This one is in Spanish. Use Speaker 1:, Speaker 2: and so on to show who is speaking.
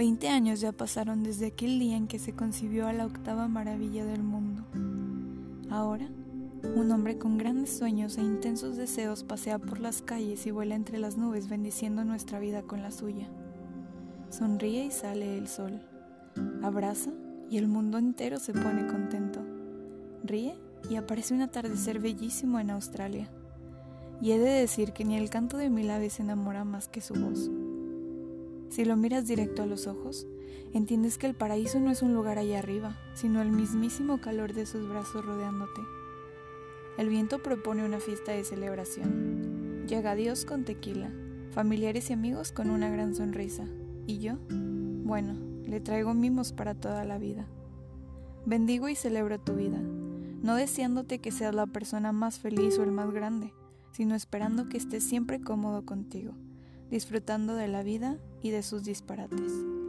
Speaker 1: Veinte años ya pasaron desde aquel día en que se concibió a la octava maravilla del mundo. Ahora, un hombre con grandes sueños e intensos deseos pasea por las calles y vuela entre las nubes bendiciendo nuestra vida con la suya. Sonríe y sale el sol. Abraza y el mundo entero se pone contento. Ríe y aparece un atardecer bellísimo en Australia. Y he de decir que ni el canto de mil aves enamora más que su voz. Si lo miras directo a los ojos, entiendes que el paraíso no es un lugar allá arriba, sino el mismísimo calor de sus brazos rodeándote. El viento propone una fiesta de celebración. Llega Dios con tequila, familiares y amigos con una gran sonrisa. ¿Y yo? Bueno, le traigo mimos para toda la vida. Bendigo y celebro tu vida, no deseándote que seas la persona más feliz o el más grande, sino esperando que estés siempre cómodo contigo disfrutando de la vida y de sus disparates.